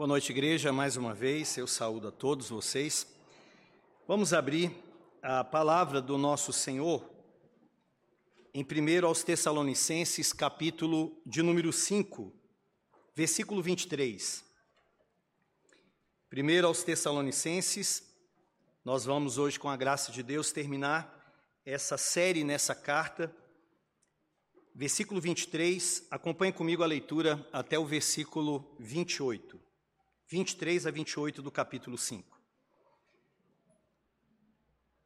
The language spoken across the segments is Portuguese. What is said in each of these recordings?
Boa noite, igreja, mais uma vez. Eu saúdo a todos vocês. Vamos abrir a palavra do nosso Senhor em 1 aos Tessalonicenses, capítulo de número 5, versículo 23. 1 aos Tessalonicenses, nós vamos hoje, com a graça de Deus, terminar essa série nessa carta. Versículo 23, acompanhe comigo a leitura até o versículo 28. 23 a 28 do capítulo 5.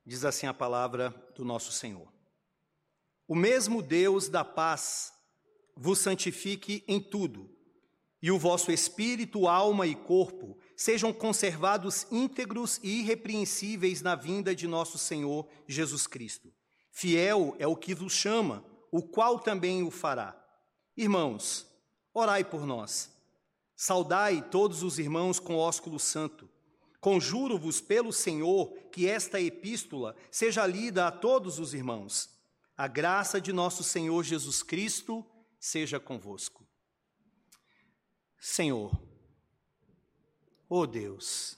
Diz assim a palavra do nosso Senhor: O mesmo Deus da paz vos santifique em tudo, e o vosso espírito, alma e corpo sejam conservados íntegros e irrepreensíveis na vinda de nosso Senhor Jesus Cristo. Fiel é o que vos chama, o qual também o fará. Irmãos, orai por nós Saudai todos os irmãos com ósculo santo. Conjuro-vos pelo Senhor que esta epístola seja lida a todos os irmãos. A graça de nosso Senhor Jesus Cristo seja convosco. Senhor, ó oh Deus,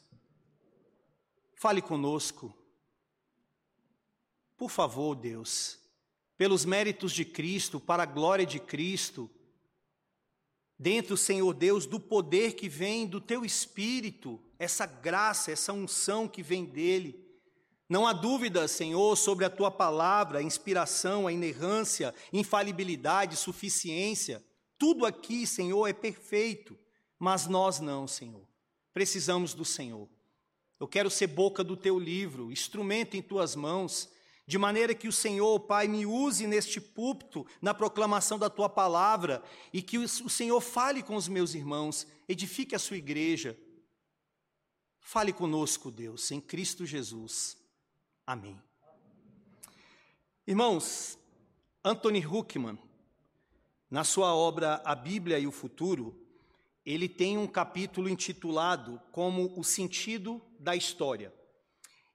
fale conosco. Por favor, Deus, pelos méritos de Cristo, para a glória de Cristo, dentro, Senhor Deus, do poder que vem do teu espírito, essa graça, essa unção que vem dele. Não há dúvida, Senhor, sobre a tua palavra, a inspiração, a inerrância, infalibilidade, suficiência. Tudo aqui, Senhor, é perfeito, mas nós não, Senhor. Precisamos do Senhor. Eu quero ser boca do teu livro, instrumento em tuas mãos de maneira que o Senhor, Pai, me use neste púlpito, na proclamação da tua palavra, e que o Senhor fale com os meus irmãos, edifique a sua igreja. Fale conosco, Deus, em Cristo Jesus. Amém. Irmãos, Anthony Huckman, na sua obra A Bíblia e o Futuro, ele tem um capítulo intitulado como O Sentido da História.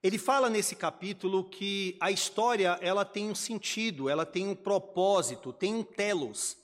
Ele fala nesse capítulo que a história ela tem um sentido, ela tem um propósito, tem um telos.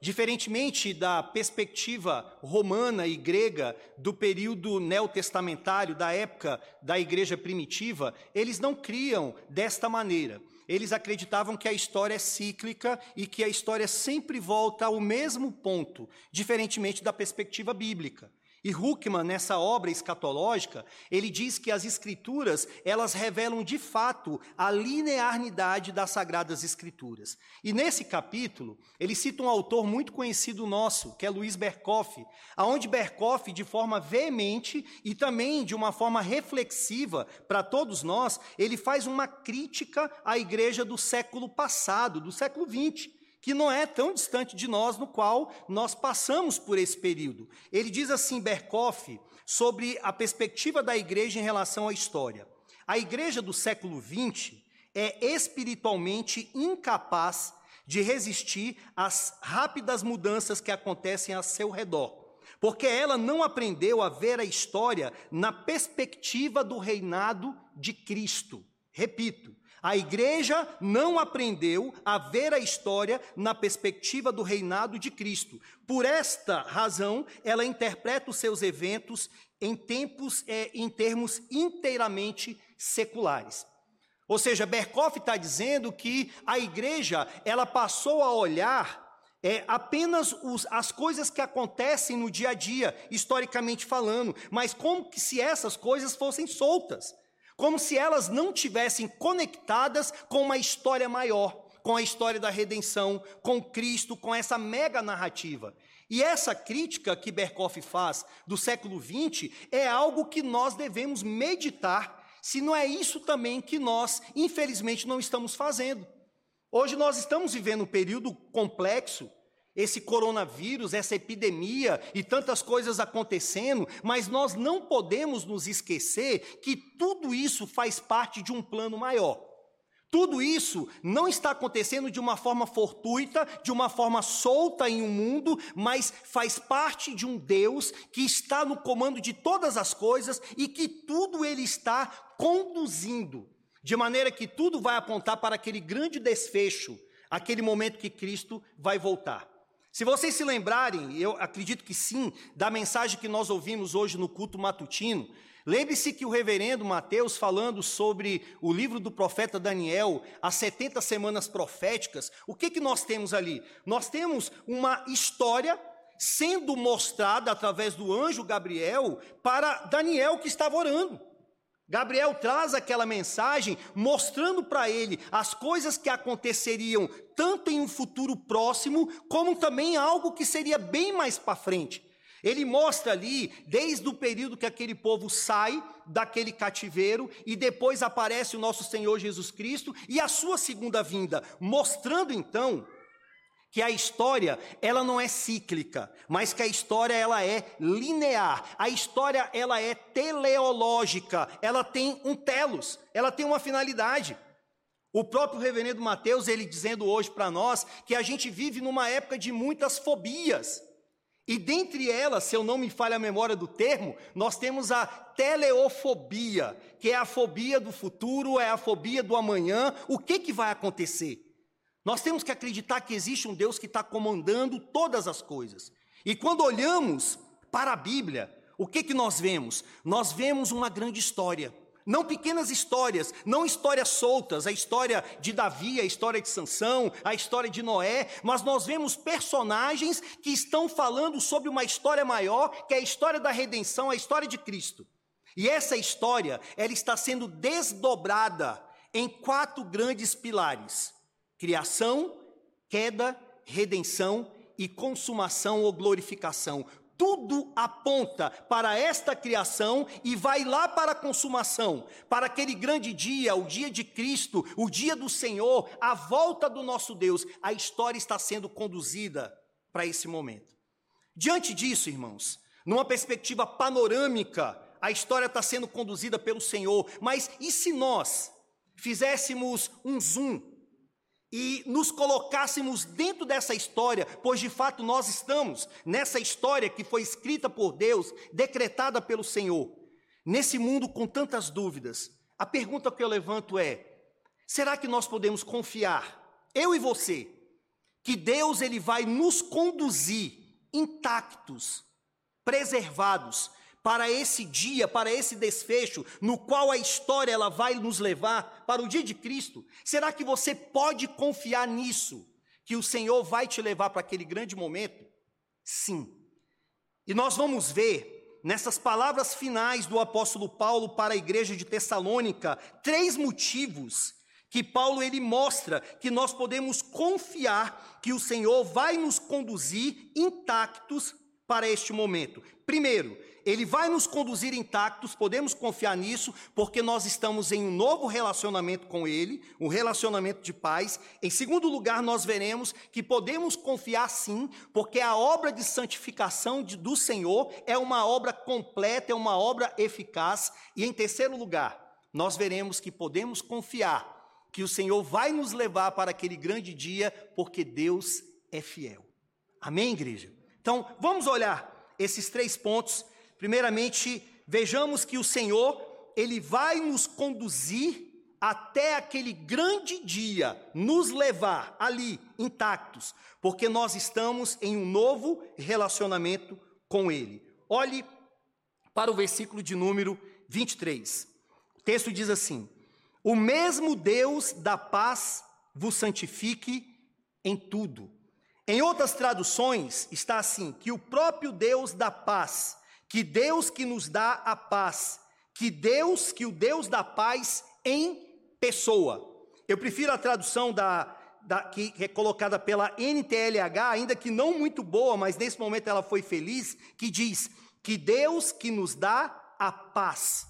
Diferentemente da perspectiva romana e grega do período neotestamentário, da época da igreja primitiva, eles não criam desta maneira. Eles acreditavam que a história é cíclica e que a história sempre volta ao mesmo ponto, diferentemente da perspectiva bíblica. E Huckman, nessa obra escatológica, ele diz que as escrituras, elas revelam de fato a linearidade das sagradas escrituras. E nesse capítulo, ele cita um autor muito conhecido nosso, que é Luiz Berkoff, aonde Berkoff, de forma veemente e também de uma forma reflexiva para todos nós, ele faz uma crítica à igreja do século passado, do século XX que não é tão distante de nós, no qual nós passamos por esse período. Ele diz assim, Berkoff, sobre a perspectiva da igreja em relação à história. A igreja do século XX é espiritualmente incapaz de resistir às rápidas mudanças que acontecem a seu redor, porque ela não aprendeu a ver a história na perspectiva do reinado de Cristo. Repito, a igreja não aprendeu a ver a história na perspectiva do reinado de Cristo. Por esta razão, ela interpreta os seus eventos em tempos, é, em termos inteiramente seculares. Ou seja, Berkoff está dizendo que a igreja ela passou a olhar é, apenas os, as coisas que acontecem no dia a dia, historicamente falando, mas como se essas coisas fossem soltas como se elas não tivessem conectadas com uma história maior, com a história da redenção, com Cristo, com essa mega narrativa. E essa crítica que Berkoff faz do século XX é algo que nós devemos meditar, se não é isso também que nós, infelizmente, não estamos fazendo. Hoje nós estamos vivendo um período complexo, esse coronavírus, essa epidemia e tantas coisas acontecendo, mas nós não podemos nos esquecer que tudo isso faz parte de um plano maior. Tudo isso não está acontecendo de uma forma fortuita, de uma forma solta em um mundo, mas faz parte de um Deus que está no comando de todas as coisas e que tudo ele está conduzindo, de maneira que tudo vai apontar para aquele grande desfecho, aquele momento que Cristo vai voltar. Se vocês se lembrarem, eu acredito que sim, da mensagem que nós ouvimos hoje no culto matutino, lembre-se que o reverendo Mateus, falando sobre o livro do profeta Daniel, as 70 semanas proféticas, o que, que nós temos ali? Nós temos uma história sendo mostrada através do anjo Gabriel para Daniel que estava orando. Gabriel traz aquela mensagem mostrando para ele as coisas que aconteceriam tanto em um futuro próximo, como também algo que seria bem mais para frente. Ele mostra ali, desde o período que aquele povo sai daquele cativeiro, e depois aparece o nosso Senhor Jesus Cristo e a sua segunda vinda, mostrando então que a história ela não é cíclica, mas que a história ela é linear. A história ela é teleológica, ela tem um telos, ela tem uma finalidade. O próprio reverendo Mateus, ele dizendo hoje para nós que a gente vive numa época de muitas fobias. E dentre elas, se eu não me falha a memória do termo, nós temos a teleofobia, que é a fobia do futuro, é a fobia do amanhã, o que, que vai acontecer? Nós temos que acreditar que existe um Deus que está comandando todas as coisas. E quando olhamos para a Bíblia, o que, que nós vemos? Nós vemos uma grande história. Não pequenas histórias, não histórias soltas, a história de Davi, a história de Sansão, a história de Noé, mas nós vemos personagens que estão falando sobre uma história maior, que é a história da redenção, a história de Cristo. E essa história, ela está sendo desdobrada em quatro grandes pilares criação, queda, redenção e consumação ou glorificação. Tudo aponta para esta criação e vai lá para a consumação, para aquele grande dia, o dia de Cristo, o dia do Senhor, a volta do nosso Deus. A história está sendo conduzida para esse momento. Diante disso, irmãos, numa perspectiva panorâmica, a história está sendo conduzida pelo Senhor, mas e se nós fizéssemos um zoom e nos colocássemos dentro dessa história, pois de fato nós estamos nessa história que foi escrita por Deus, decretada pelo Senhor, nesse mundo com tantas dúvidas. A pergunta que eu levanto é: será que nós podemos confiar, eu e você, que Deus ele vai nos conduzir intactos, preservados, para esse dia, para esse desfecho, no qual a história ela vai nos levar para o dia de Cristo? Será que você pode confiar nisso? Que o Senhor vai te levar para aquele grande momento? Sim. E nós vamos ver nessas palavras finais do apóstolo Paulo para a igreja de Tessalônica, três motivos que Paulo ele mostra que nós podemos confiar que o Senhor vai nos conduzir intactos para este momento. Primeiro, ele vai nos conduzir intactos, podemos confiar nisso, porque nós estamos em um novo relacionamento com Ele, um relacionamento de paz. Em segundo lugar, nós veremos que podemos confiar sim, porque a obra de santificação de, do Senhor é uma obra completa, é uma obra eficaz. E em terceiro lugar, nós veremos que podemos confiar que o Senhor vai nos levar para aquele grande dia, porque Deus é fiel. Amém, igreja? Então, vamos olhar esses três pontos Primeiramente, vejamos que o Senhor, ele vai nos conduzir até aquele grande dia, nos levar ali intactos, porque nós estamos em um novo relacionamento com ele. Olhe para o versículo de número 23. O texto diz assim: O mesmo Deus da paz vos santifique em tudo. Em outras traduções está assim: que o próprio Deus da paz que Deus que nos dá a paz, que Deus, que o Deus da paz em pessoa. Eu prefiro a tradução da, da, que é colocada pela NTLH, ainda que não muito boa, mas nesse momento ela foi feliz, que diz que Deus que nos dá a paz.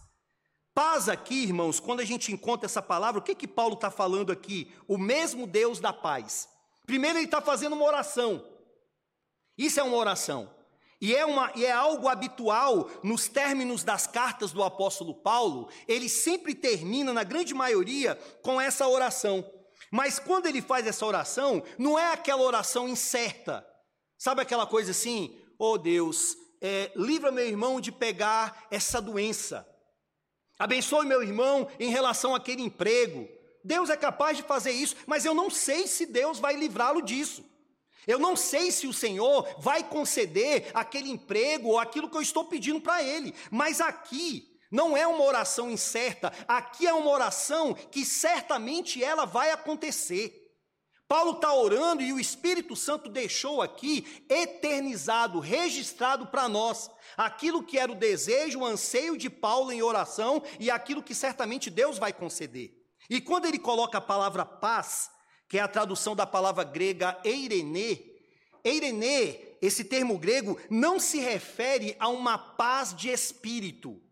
Paz aqui, irmãos, quando a gente encontra essa palavra, o que que Paulo está falando aqui? O mesmo Deus da paz. Primeiro ele está fazendo uma oração. Isso é uma oração. E é, uma, e é algo habitual nos términos das cartas do apóstolo Paulo, ele sempre termina, na grande maioria, com essa oração. Mas quando ele faz essa oração, não é aquela oração incerta. Sabe aquela coisa assim? Oh Deus, é, livra meu irmão de pegar essa doença. Abençoe meu irmão em relação àquele emprego. Deus é capaz de fazer isso, mas eu não sei se Deus vai livrá-lo disso. Eu não sei se o Senhor vai conceder aquele emprego ou aquilo que eu estou pedindo para Ele, mas aqui não é uma oração incerta, aqui é uma oração que certamente ela vai acontecer. Paulo está orando e o Espírito Santo deixou aqui eternizado, registrado para nós, aquilo que era o desejo, o anseio de Paulo em oração e aquilo que certamente Deus vai conceder. E quando ele coloca a palavra paz, que é a tradução da palavra grega eirene, eirene, esse termo grego, não se refere a uma paz de espírito.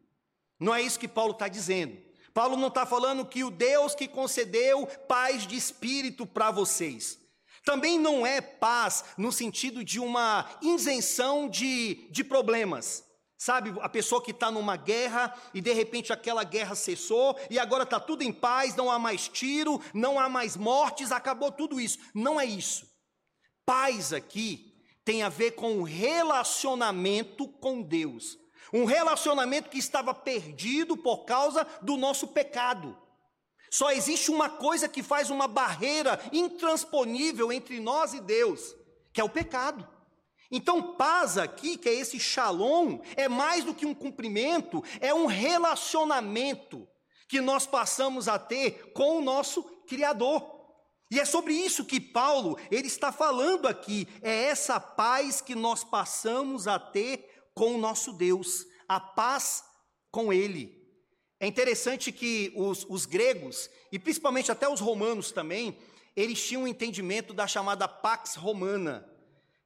Não é isso que Paulo está dizendo. Paulo não está falando que o Deus que concedeu paz de espírito para vocês. Também não é paz no sentido de uma isenção de, de problemas. Sabe, a pessoa que está numa guerra e de repente aquela guerra cessou e agora está tudo em paz, não há mais tiro, não há mais mortes, acabou tudo isso. Não é isso. Paz aqui tem a ver com o relacionamento com Deus. Um relacionamento que estava perdido por causa do nosso pecado. Só existe uma coisa que faz uma barreira intransponível entre nós e Deus, que é o pecado. Então, paz aqui, que é esse shalom, é mais do que um cumprimento, é um relacionamento que nós passamos a ter com o nosso Criador. E é sobre isso que Paulo, ele está falando aqui, é essa paz que nós passamos a ter com o nosso Deus, a paz com Ele. É interessante que os, os gregos, e principalmente até os romanos também, eles tinham um entendimento da chamada Pax Romana,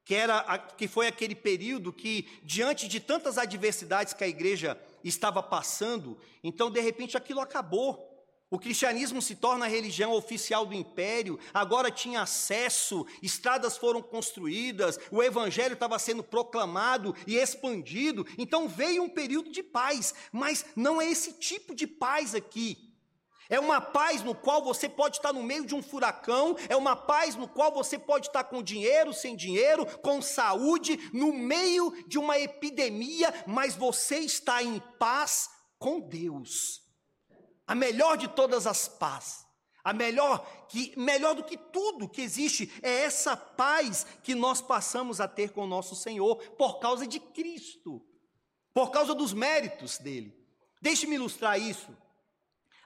que, era, que foi aquele período que, diante de tantas adversidades que a igreja estava passando, então de repente aquilo acabou. O cristianismo se torna a religião oficial do império, agora tinha acesso, estradas foram construídas, o evangelho estava sendo proclamado e expandido, então veio um período de paz, mas não é esse tipo de paz aqui. É uma paz no qual você pode estar no meio de um furacão, é uma paz no qual você pode estar com dinheiro, sem dinheiro, com saúde, no meio de uma epidemia, mas você está em paz com Deus a melhor de todas as paz, a melhor que melhor do que tudo que existe é essa paz que nós passamos a ter com o nosso Senhor por causa de Cristo, por causa dos méritos dele. Deixe-me ilustrar isso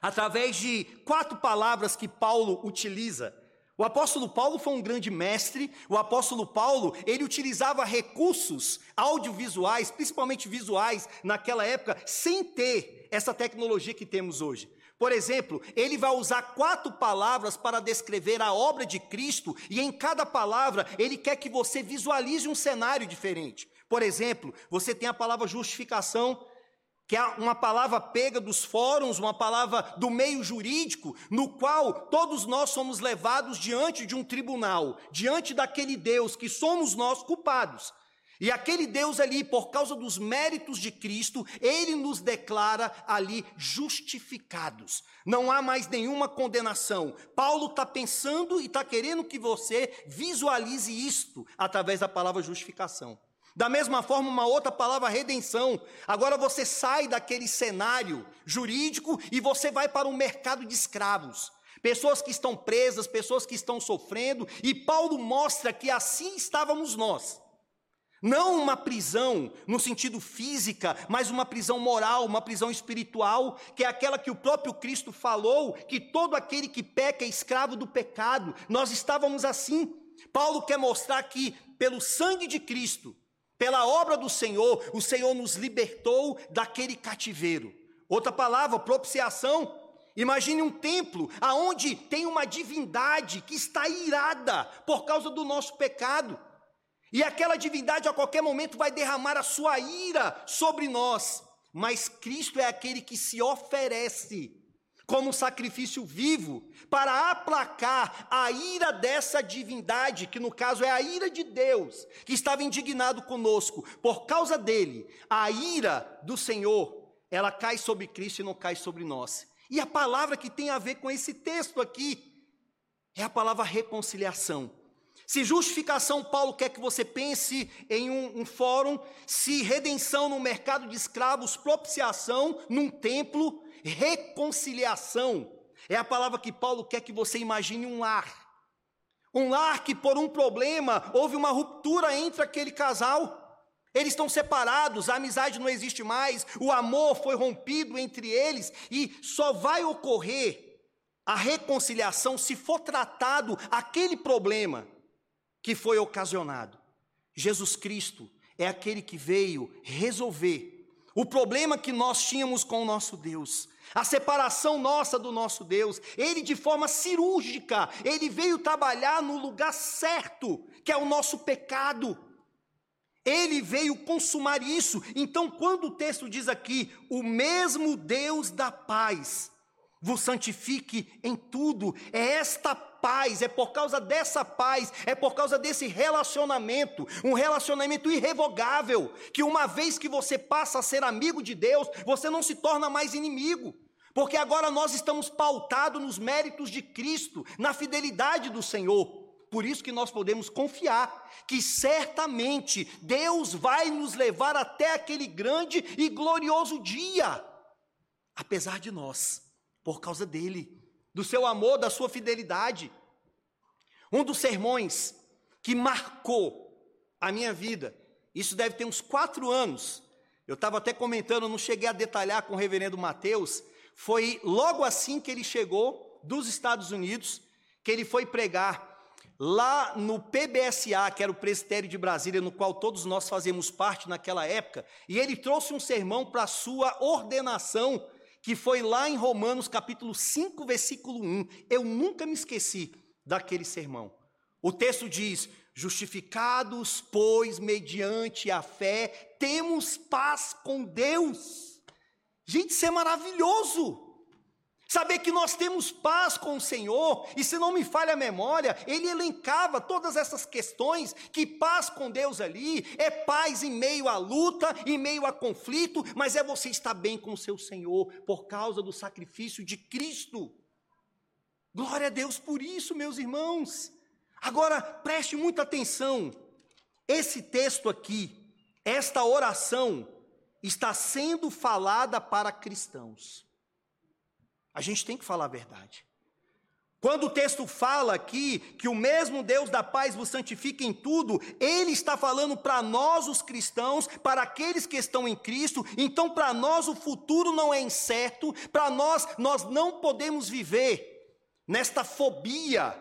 através de quatro palavras que Paulo utiliza. O apóstolo Paulo foi um grande mestre. O apóstolo Paulo, ele utilizava recursos audiovisuais, principalmente visuais, naquela época, sem ter essa tecnologia que temos hoje. Por exemplo, ele vai usar quatro palavras para descrever a obra de Cristo, e em cada palavra ele quer que você visualize um cenário diferente. Por exemplo, você tem a palavra justificação, que é uma palavra pega dos fóruns, uma palavra do meio jurídico, no qual todos nós somos levados diante de um tribunal, diante daquele Deus que somos nós culpados. E aquele Deus ali, por causa dos méritos de Cristo, ele nos declara ali justificados. Não há mais nenhuma condenação. Paulo está pensando e está querendo que você visualize isto através da palavra justificação. Da mesma forma, uma outra palavra, redenção. Agora você sai daquele cenário jurídico e você vai para o mercado de escravos. Pessoas que estão presas, pessoas que estão sofrendo, e Paulo mostra que assim estávamos nós. Não uma prisão no sentido física, mas uma prisão moral, uma prisão espiritual, que é aquela que o próprio Cristo falou, que todo aquele que peca é escravo do pecado. Nós estávamos assim. Paulo quer mostrar que pelo sangue de Cristo, pela obra do Senhor, o Senhor nos libertou daquele cativeiro. Outra palavra, propiciação. Imagine um templo aonde tem uma divindade que está irada por causa do nosso pecado. E aquela divindade a qualquer momento vai derramar a sua ira sobre nós. Mas Cristo é aquele que se oferece como um sacrifício vivo para aplacar a ira dessa divindade, que no caso é a ira de Deus, que estava indignado conosco. Por causa dele, a ira do Senhor, ela cai sobre Cristo e não cai sobre nós. E a palavra que tem a ver com esse texto aqui é a palavra reconciliação. Se justificação, Paulo quer que você pense em um, um, fórum, se redenção no mercado de escravos, propiciação num templo, reconciliação. É a palavra que Paulo quer que você imagine um lar. Um lar que, por um problema, houve uma ruptura entre aquele casal. Eles estão separados, a amizade não existe mais, o amor foi rompido entre eles e só vai ocorrer a reconciliação se for tratado aquele problema que foi ocasionado. Jesus Cristo é aquele que veio resolver o problema que nós tínhamos com o nosso Deus, a separação nossa do nosso Deus. Ele, de forma cirúrgica, ele veio trabalhar no lugar certo, que é o nosso pecado. Ele veio consumar isso. Então, quando o texto diz aqui, o mesmo Deus da paz vos santifique em tudo, é esta paz, é por causa dessa paz, é por causa desse relacionamento, um relacionamento irrevogável, que uma vez que você passa a ser amigo de Deus, você não se torna mais inimigo. Porque agora nós estamos pautados nos méritos de Cristo, na fidelidade do Senhor. Por isso que nós podemos confiar que certamente Deus vai nos levar até aquele grande e glorioso dia, apesar de nós, por causa dele do seu amor, da sua fidelidade. Um dos sermões que marcou a minha vida, isso deve ter uns quatro anos. Eu estava até comentando, não cheguei a detalhar com o reverendo Mateus. Foi logo assim que ele chegou dos Estados Unidos, que ele foi pregar lá no PBSA, que era o Presbitério de Brasília, no qual todos nós fazemos parte naquela época, e ele trouxe um sermão para sua ordenação que foi lá em Romanos capítulo 5, versículo 1. Eu nunca me esqueci daquele sermão. O texto diz: Justificados, pois, mediante a fé, temos paz com Deus. Gente, isso é maravilhoso. Saber que nós temos paz com o Senhor, e se não me falha a memória, ele elencava todas essas questões, que paz com Deus ali é paz em meio à luta, em meio a conflito, mas é você estar bem com o seu Senhor, por causa do sacrifício de Cristo. Glória a Deus por isso, meus irmãos. Agora, preste muita atenção, esse texto aqui, esta oração, está sendo falada para cristãos. A gente tem que falar a verdade. Quando o texto fala aqui que o mesmo Deus da paz vos santifica em tudo, ele está falando para nós, os cristãos, para aqueles que estão em Cristo. Então, para nós, o futuro não é incerto, para nós, nós não podemos viver nesta fobia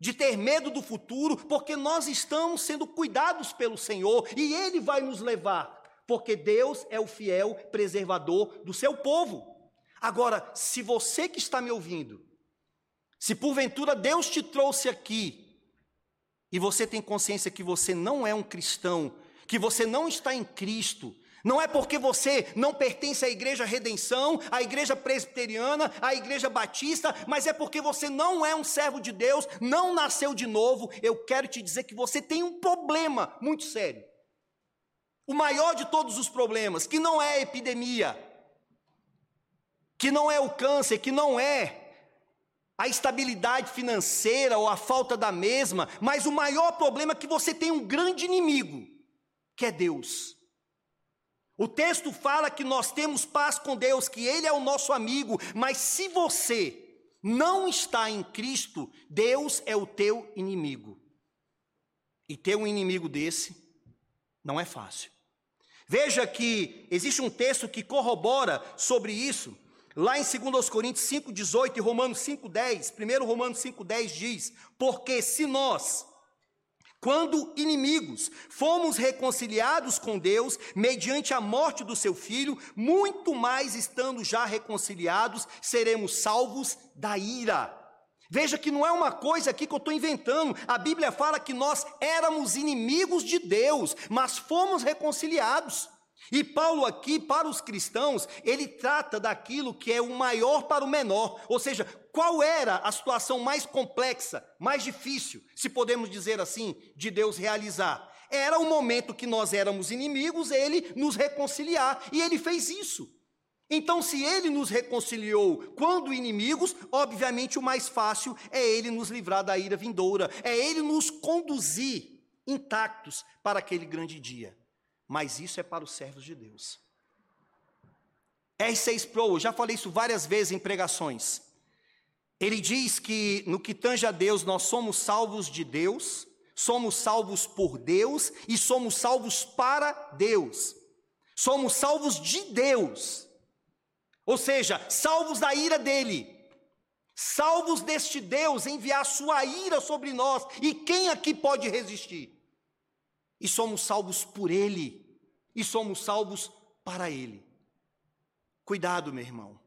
de ter medo do futuro, porque nós estamos sendo cuidados pelo Senhor e Ele vai nos levar, porque Deus é o fiel preservador do seu povo. Agora, se você que está me ouvindo, se porventura Deus te trouxe aqui, e você tem consciência que você não é um cristão, que você não está em Cristo, não é porque você não pertence à igreja redenção, à igreja presbiteriana, à igreja batista, mas é porque você não é um servo de Deus, não nasceu de novo. Eu quero te dizer que você tem um problema muito sério. O maior de todos os problemas, que não é a epidemia, que não é o câncer, que não é a estabilidade financeira ou a falta da mesma, mas o maior problema é que você tem um grande inimigo, que é Deus. O texto fala que nós temos paz com Deus, que Ele é o nosso amigo, mas se você não está em Cristo, Deus é o teu inimigo. E ter um inimigo desse não é fácil. Veja que existe um texto que corrobora sobre isso. Lá em 2 Coríntios 5,18 e Romanos 5,10, 1 Romanos 5,10 diz: Porque se nós, quando inimigos, fomos reconciliados com Deus mediante a morte do seu filho, muito mais estando já reconciliados, seremos salvos da ira. Veja que não é uma coisa aqui que eu estou inventando. A Bíblia fala que nós éramos inimigos de Deus, mas fomos reconciliados. E Paulo aqui, para os cristãos, ele trata daquilo que é o maior para o menor, ou seja, qual era a situação mais complexa, mais difícil, se podemos dizer assim, de Deus realizar? Era o momento que nós éramos inimigos, ele nos reconciliar, e ele fez isso. Então, se ele nos reconciliou quando inimigos, obviamente o mais fácil é ele nos livrar da ira vindoura, é ele nos conduzir intactos para aquele grande dia mas isso é para os servos de Deus. R6 Pro, já falei isso várias vezes em pregações. Ele diz que no que tange a Deus, nós somos salvos de Deus, somos salvos por Deus e somos salvos para Deus. Somos salvos de Deus. Ou seja, salvos da ira dele. Salvos deste Deus enviar sua ira sobre nós. E quem aqui pode resistir? E somos salvos por ele. E somos salvos para ele. Cuidado, meu irmão.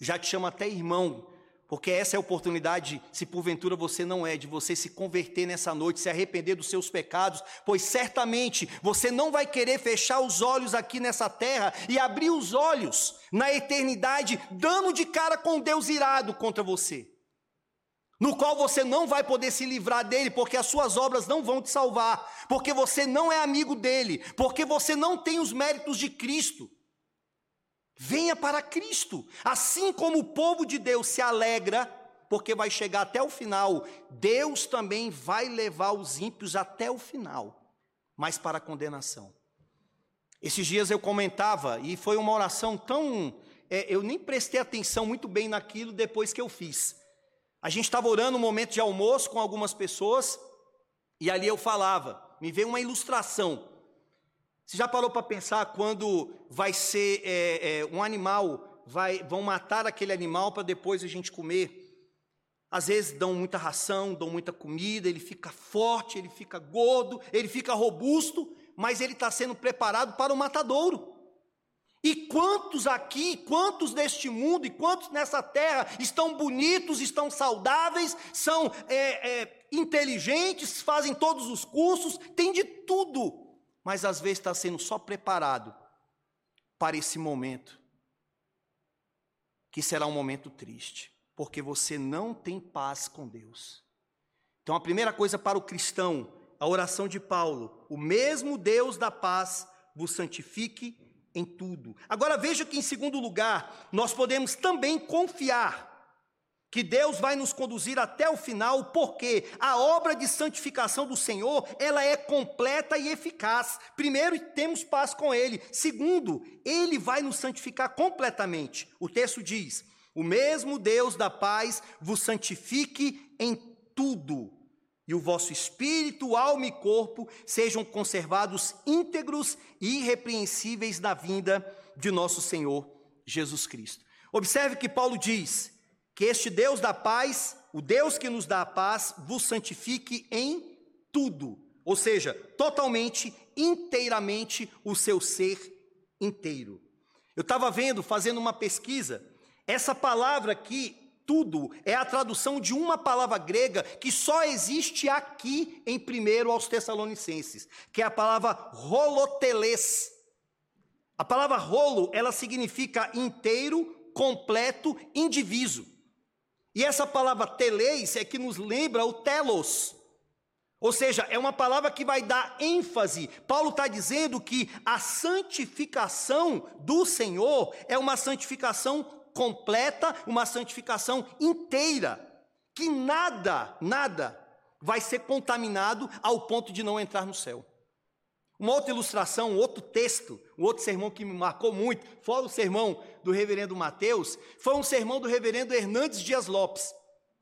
Já te chamo até irmão, porque essa é a oportunidade, se porventura você não é, de você se converter nessa noite, se arrepender dos seus pecados, pois certamente você não vai querer fechar os olhos aqui nessa terra e abrir os olhos na eternidade, dando de cara com Deus irado contra você, no qual você não vai poder se livrar dele, porque as suas obras não vão te salvar, porque você não é amigo dele, porque você não tem os méritos de Cristo. Venha para Cristo, assim como o povo de Deus se alegra, porque vai chegar até o final, Deus também vai levar os ímpios até o final, mas para a condenação. Esses dias eu comentava, e foi uma oração tão. É, eu nem prestei atenção muito bem naquilo depois que eu fiz. A gente estava orando um momento de almoço com algumas pessoas, e ali eu falava, me veio uma ilustração. Você já parou para pensar quando vai ser é, é, um animal, vai, vão matar aquele animal para depois a gente comer? Às vezes dão muita ração, dão muita comida, ele fica forte, ele fica gordo, ele fica robusto, mas ele está sendo preparado para o matadouro. E quantos aqui, quantos neste mundo e quantos nessa terra estão bonitos, estão saudáveis, são é, é, inteligentes, fazem todos os cursos, tem de tudo, mas às vezes está sendo só preparado para esse momento, que será um momento triste, porque você não tem paz com Deus. Então, a primeira coisa para o cristão, a oração de Paulo: o mesmo Deus da paz vos santifique em tudo. Agora veja que, em segundo lugar, nós podemos também confiar que Deus vai nos conduzir até o final, porque a obra de santificação do Senhor, ela é completa e eficaz. Primeiro, temos paz com ele. Segundo, ele vai nos santificar completamente. O texto diz: "O mesmo Deus da paz vos santifique em tudo, e o vosso espírito, alma e corpo sejam conservados íntegros e irrepreensíveis na vinda de nosso Senhor Jesus Cristo." Observe que Paulo diz: que este Deus da paz, o Deus que nos dá a paz, vos santifique em tudo, ou seja, totalmente, inteiramente o seu ser inteiro. Eu estava vendo, fazendo uma pesquisa, essa palavra aqui, tudo, é a tradução de uma palavra grega que só existe aqui em 1 aos Tessalonicenses, que é a palavra roloteles. A palavra rolo, ela significa inteiro, completo, indiviso. E essa palavra teleis é que nos lembra o telos. Ou seja, é uma palavra que vai dar ênfase. Paulo está dizendo que a santificação do Senhor é uma santificação completa, uma santificação inteira. Que nada, nada vai ser contaminado ao ponto de não entrar no céu. Uma outra ilustração, um outro texto, um outro sermão que me marcou muito, fora o sermão do reverendo Mateus, foi um sermão do reverendo Hernandes Dias Lopes.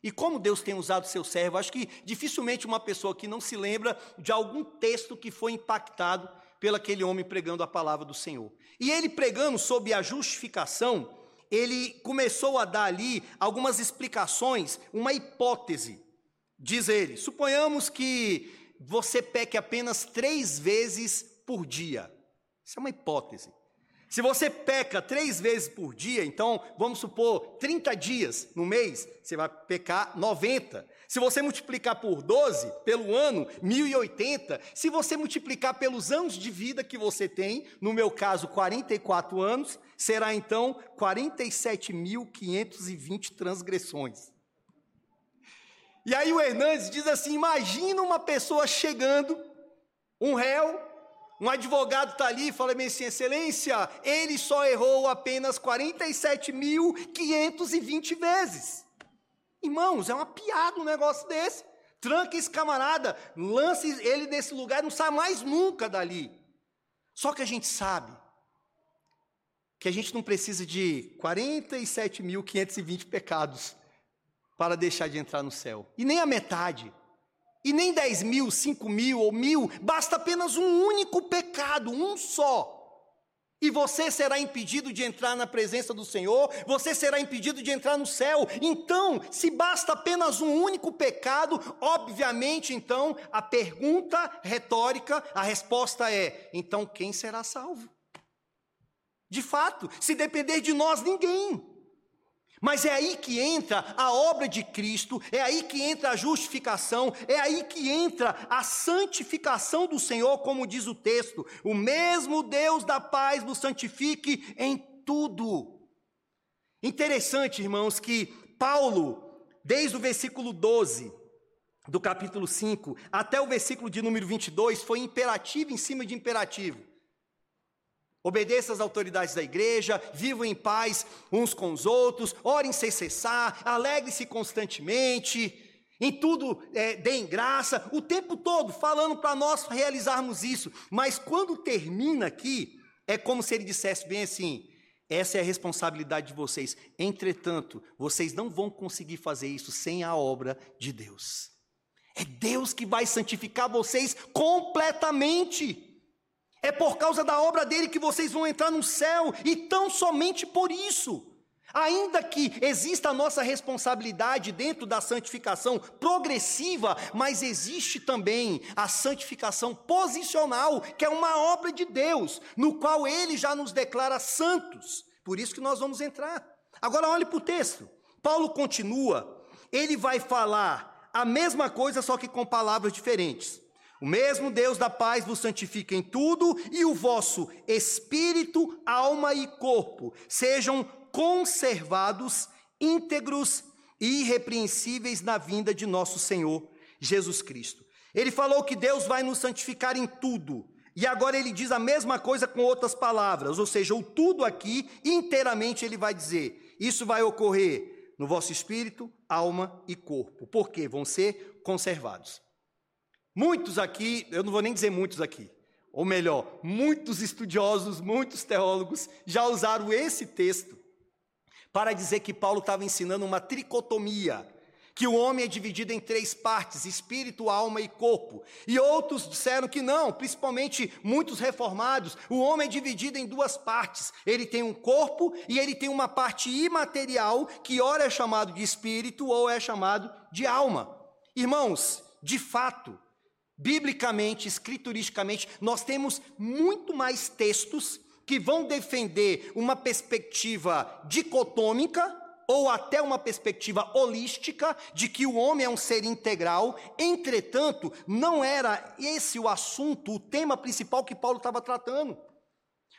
E como Deus tem usado seu servo, acho que dificilmente uma pessoa que não se lembra de algum texto que foi impactado pelo aquele homem pregando a palavra do Senhor. E ele pregando sobre a justificação, ele começou a dar ali algumas explicações, uma hipótese. Diz ele: suponhamos que você peque apenas três vezes por dia. Isso é uma hipótese. Se você peca três vezes por dia, então vamos supor 30 dias no mês, você vai pecar 90. Se você multiplicar por 12 pelo ano, 1080. Se você multiplicar pelos anos de vida que você tem, no meu caso 44 anos, será então 47.520 transgressões. E aí o Hernandes diz assim: imagina uma pessoa chegando, um réu, um advogado está ali e fala assim, excelência, ele só errou apenas 47.520 vezes. Irmãos, é uma piada um negócio desse. Tranca esse camarada, lance ele desse lugar, não sai mais nunca dali. Só que a gente sabe que a gente não precisa de 47.520 pecados para deixar de entrar no céu. E nem a metade. E nem dez mil, cinco mil ou mil, basta apenas um único pecado, um só. E você será impedido de entrar na presença do Senhor, você será impedido de entrar no céu. Então, se basta apenas um único pecado, obviamente, então, a pergunta retórica, a resposta é: então quem será salvo? De fato, se depender de nós, ninguém. Mas é aí que entra a obra de Cristo, é aí que entra a justificação, é aí que entra a santificação do Senhor, como diz o texto: o mesmo Deus da paz nos santifique em tudo. Interessante, irmãos, que Paulo, desde o versículo 12 do capítulo 5 até o versículo de número 22, foi imperativo em cima de imperativo. Obedeça às autoridades da igreja, vivam em paz uns com os outros, orem sem cessar, alegre-se constantemente, em tudo é, deem graça, o tempo todo falando para nós realizarmos isso. Mas quando termina aqui, é como se ele dissesse bem assim: essa é a responsabilidade de vocês. Entretanto, vocês não vão conseguir fazer isso sem a obra de Deus. É Deus que vai santificar vocês completamente. É por causa da obra dele que vocês vão entrar no céu, e tão somente por isso. Ainda que exista a nossa responsabilidade dentro da santificação progressiva, mas existe também a santificação posicional, que é uma obra de Deus, no qual ele já nos declara santos. Por isso que nós vamos entrar. Agora olhe para o texto. Paulo continua, ele vai falar a mesma coisa, só que com palavras diferentes. O mesmo Deus da paz vos santifica em tudo, e o vosso espírito, alma e corpo sejam conservados íntegros e irrepreensíveis na vinda de nosso Senhor Jesus Cristo. Ele falou que Deus vai nos santificar em tudo. E agora ele diz a mesma coisa com outras palavras, ou seja, o tudo aqui inteiramente ele vai dizer. Isso vai ocorrer no vosso espírito, alma e corpo. Porque vão ser conservados. Muitos aqui, eu não vou nem dizer muitos aqui, ou melhor, muitos estudiosos, muitos teólogos já usaram esse texto para dizer que Paulo estava ensinando uma tricotomia, que o homem é dividido em três partes: espírito, alma e corpo. E outros disseram que não, principalmente muitos reformados, o homem é dividido em duas partes. Ele tem um corpo e ele tem uma parte imaterial, que ora é chamado de espírito ou é chamado de alma. Irmãos, de fato, biblicamente, escrituristicamente, nós temos muito mais textos que vão defender uma perspectiva dicotômica ou até uma perspectiva holística de que o homem é um ser integral. Entretanto, não era esse o assunto, o tema principal que Paulo estava tratando.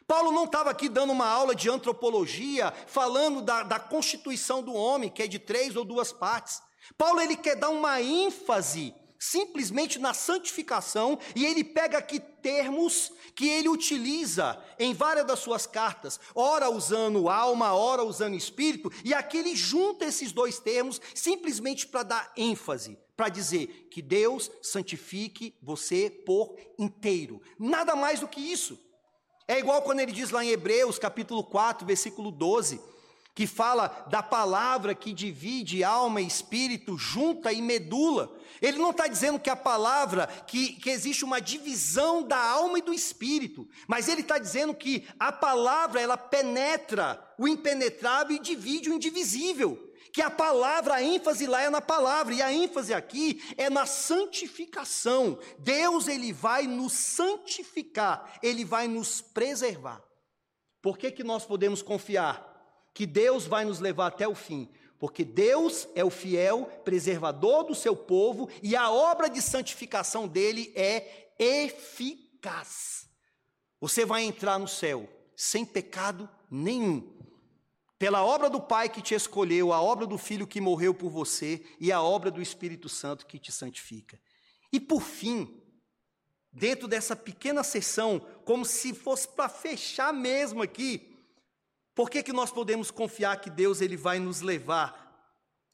Paulo não estava aqui dando uma aula de antropologia, falando da, da constituição do homem, que é de três ou duas partes. Paulo ele quer dar uma ênfase simplesmente na santificação, e ele pega aqui termos que ele utiliza em várias das suas cartas, ora usando alma, ora usando espírito, e aqui ele junta esses dois termos simplesmente para dar ênfase, para dizer que Deus santifique você por inteiro. Nada mais do que isso. É igual quando ele diz lá em Hebreus, capítulo 4, versículo 12, que fala da palavra que divide alma e espírito, junta e medula. Ele não está dizendo que a palavra, que, que existe uma divisão da alma e do espírito, mas ele está dizendo que a palavra, ela penetra o impenetrável e divide o indivisível. Que a palavra, a ênfase lá é na palavra, e a ênfase aqui é na santificação. Deus, ele vai nos santificar, ele vai nos preservar. Por que, que nós podemos confiar? Que Deus vai nos levar até o fim, porque Deus é o fiel preservador do seu povo e a obra de santificação dele é eficaz. Você vai entrar no céu sem pecado nenhum. Pela obra do Pai que te escolheu, a obra do Filho que morreu por você e a obra do Espírito Santo que te santifica. E por fim, dentro dessa pequena sessão, como se fosse para fechar mesmo aqui, por que, que nós podemos confiar que Deus ele vai nos levar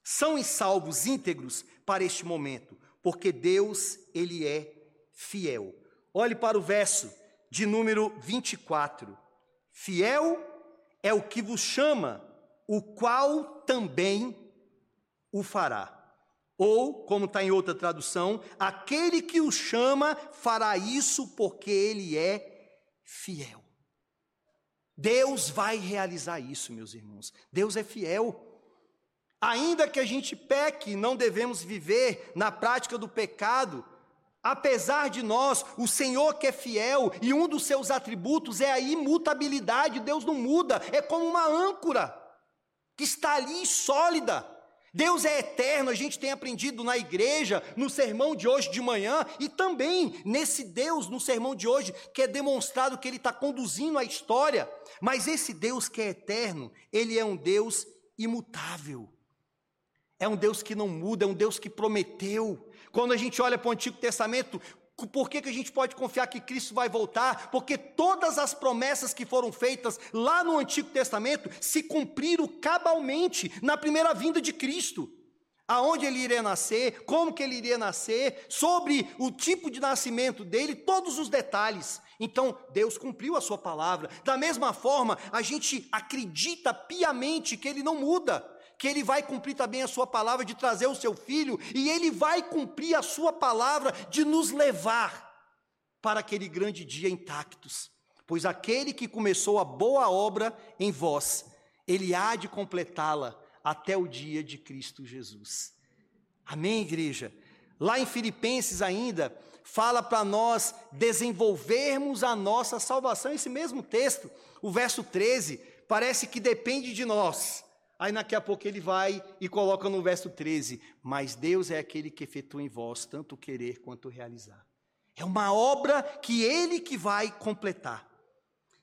são e salvos íntegros para este momento? Porque Deus ele é fiel. Olhe para o verso de número 24. Fiel é o que vos chama, o qual também o fará. Ou, como está em outra tradução, aquele que o chama fará isso porque ele é fiel. Deus vai realizar isso, meus irmãos. Deus é fiel. Ainda que a gente peque, não devemos viver na prática do pecado. Apesar de nós, o Senhor que é fiel e um dos seus atributos é a imutabilidade, Deus não muda, é como uma âncora que está ali sólida. Deus é eterno, a gente tem aprendido na igreja, no sermão de hoje de manhã, e também nesse Deus, no sermão de hoje, que é demonstrado que Ele está conduzindo a história. Mas esse Deus que é eterno, Ele é um Deus imutável. É um Deus que não muda, é um Deus que prometeu. Quando a gente olha para o Antigo Testamento, por que, que a gente pode confiar que Cristo vai voltar? Porque todas as promessas que foram feitas lá no Antigo Testamento se cumpriram cabalmente na primeira vinda de Cristo. Aonde ele iria nascer, como que ele iria nascer, sobre o tipo de nascimento dele, todos os detalhes. Então, Deus cumpriu a sua palavra. Da mesma forma, a gente acredita piamente que ele não muda que ele vai cumprir também a sua palavra de trazer o seu filho, e ele vai cumprir a sua palavra de nos levar para aquele grande dia intactos. Pois aquele que começou a boa obra em vós, ele há de completá-la até o dia de Cristo Jesus. Amém, igreja? Lá em Filipenses ainda, fala para nós desenvolvermos a nossa salvação. Esse mesmo texto, o verso 13, parece que depende de nós. Aí daqui a pouco ele vai e coloca no verso 13: Mas Deus é aquele que efetua em vós tanto querer quanto realizar. É uma obra que ele que vai completar.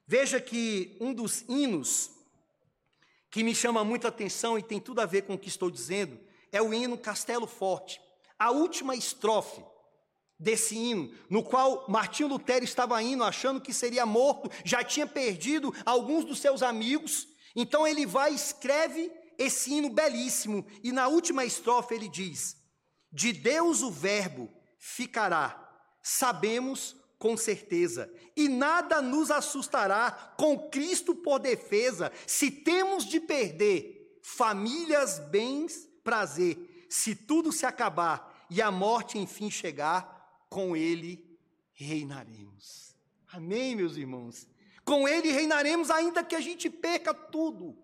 Veja que um dos hinos que me chama muita atenção e tem tudo a ver com o que estou dizendo é o hino Castelo Forte. A última estrofe desse hino, no qual Martinho Lutero estava indo achando que seria morto, já tinha perdido alguns dos seus amigos então ele vai e escreve esse hino belíssimo, e na última estrofe ele diz: De Deus o Verbo ficará, sabemos com certeza, e nada nos assustará com Cristo por defesa, se temos de perder famílias, bens, prazer, se tudo se acabar e a morte enfim chegar, com Ele reinaremos. Amém, meus irmãos? Com Ele reinaremos, ainda que a gente perca tudo.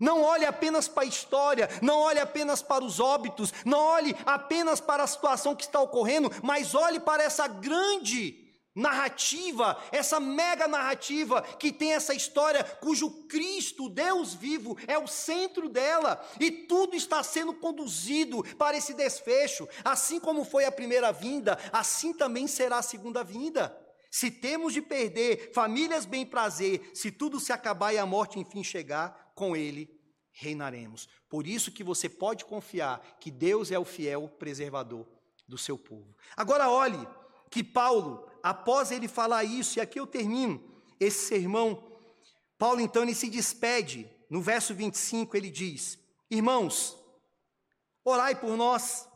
Não olhe apenas para a história, não olhe apenas para os óbitos, não olhe apenas para a situação que está ocorrendo, mas olhe para essa grande narrativa, essa mega narrativa que tem essa história cujo Cristo, Deus vivo, é o centro dela e tudo está sendo conduzido para esse desfecho. Assim como foi a primeira vinda, assim também será a segunda vinda. Se temos de perder famílias bem prazer, se tudo se acabar e a morte enfim chegar, com ele reinaremos. Por isso que você pode confiar que Deus é o fiel preservador do seu povo. Agora olhe que Paulo, após ele falar isso, e aqui eu termino esse sermão, Paulo então ele se despede, no verso 25 ele diz: Irmãos, orai por nós,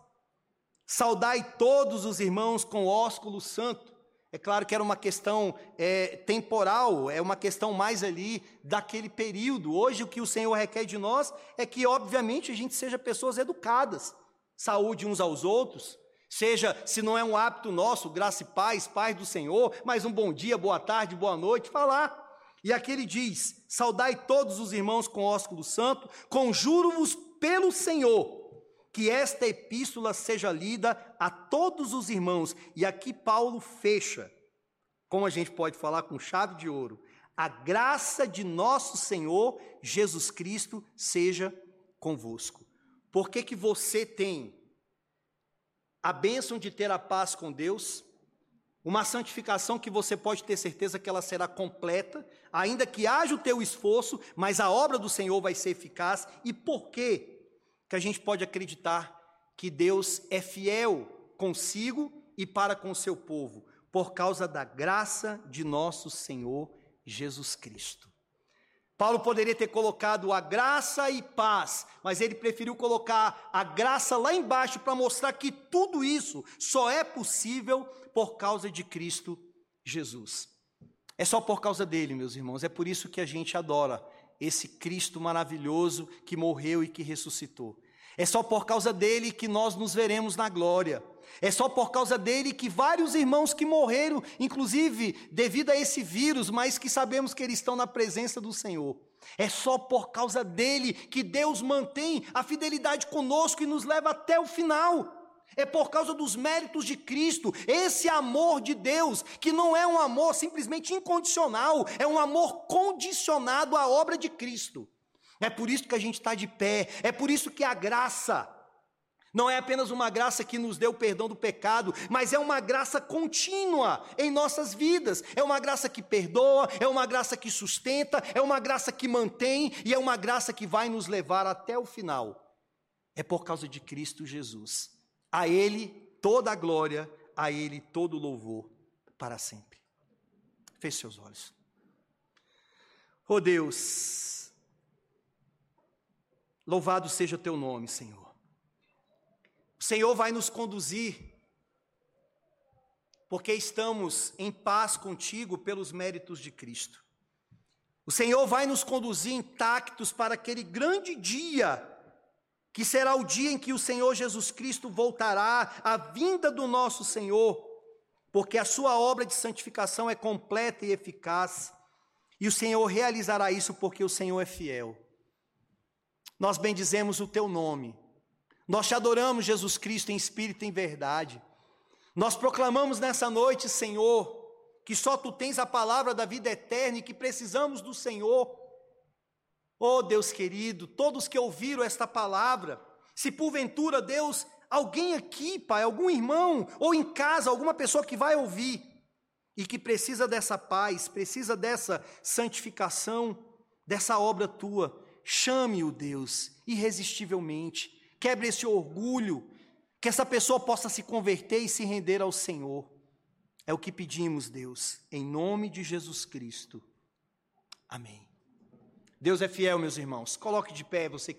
saudai todos os irmãos com ósculo santo. É claro que era uma questão é, temporal, é uma questão mais ali daquele período. Hoje o que o Senhor requer de nós é que, obviamente, a gente seja pessoas educadas, saúde uns aos outros, seja, se não é um hábito nosso, graça e paz, paz do Senhor, mas um bom dia, boa tarde, boa noite, falar. E aqui ele diz: Saudai todos os irmãos com ósculo santo, conjuro-vos pelo Senhor que esta epístola seja lida a todos os irmãos. E aqui Paulo fecha, como a gente pode falar com chave de ouro, a graça de nosso Senhor Jesus Cristo seja convosco. Por que, que você tem a bênção de ter a paz com Deus? Uma santificação que você pode ter certeza que ela será completa, ainda que haja o teu esforço, mas a obra do Senhor vai ser eficaz. E por quê? Que a gente pode acreditar que Deus é fiel consigo e para com o seu povo, por causa da graça de nosso Senhor Jesus Cristo. Paulo poderia ter colocado a graça e paz, mas ele preferiu colocar a graça lá embaixo para mostrar que tudo isso só é possível por causa de Cristo Jesus. É só por causa dele, meus irmãos, é por isso que a gente adora esse Cristo maravilhoso que morreu e que ressuscitou. É só por causa dele que nós nos veremos na glória. É só por causa dele que vários irmãos que morreram, inclusive devido a esse vírus, mas que sabemos que eles estão na presença do Senhor. É só por causa dele que Deus mantém a fidelidade conosco e nos leva até o final. É por causa dos méritos de Cristo, esse amor de Deus, que não é um amor simplesmente incondicional, é um amor condicionado à obra de Cristo. É por isso que a gente está de pé, é por isso que a graça não é apenas uma graça que nos deu o perdão do pecado, mas é uma graça contínua em nossas vidas. É uma graça que perdoa, é uma graça que sustenta, é uma graça que mantém e é uma graça que vai nos levar até o final. É por causa de Cristo Jesus. A Ele toda a glória, a Ele todo o louvor para sempre. Feche seus olhos. Oh Deus, louvado seja o teu nome, Senhor. O Senhor vai nos conduzir, porque estamos em paz contigo pelos méritos de Cristo. O Senhor vai nos conduzir intactos para aquele grande dia, que será o dia em que o Senhor Jesus Cristo voltará, a vinda do nosso Senhor, porque a sua obra de santificação é completa e eficaz, e o Senhor realizará isso porque o Senhor é fiel. Nós bendizemos o teu nome nós te adoramos, Jesus Cristo, em espírito e em verdade. Nós proclamamos nessa noite, Senhor, que só tu tens a palavra da vida eterna e que precisamos do Senhor. Oh Deus querido, todos que ouviram esta palavra, se porventura, Deus, alguém aqui, Pai, algum irmão, ou em casa, alguma pessoa que vai ouvir e que precisa dessa paz, precisa dessa santificação, dessa obra tua, chame-o, Deus, irresistivelmente quebre esse orgulho, que essa pessoa possa se converter e se render ao Senhor. É o que pedimos, Deus, em nome de Jesus Cristo. Amém. Deus é fiel, meus irmãos. Coloque de pé, você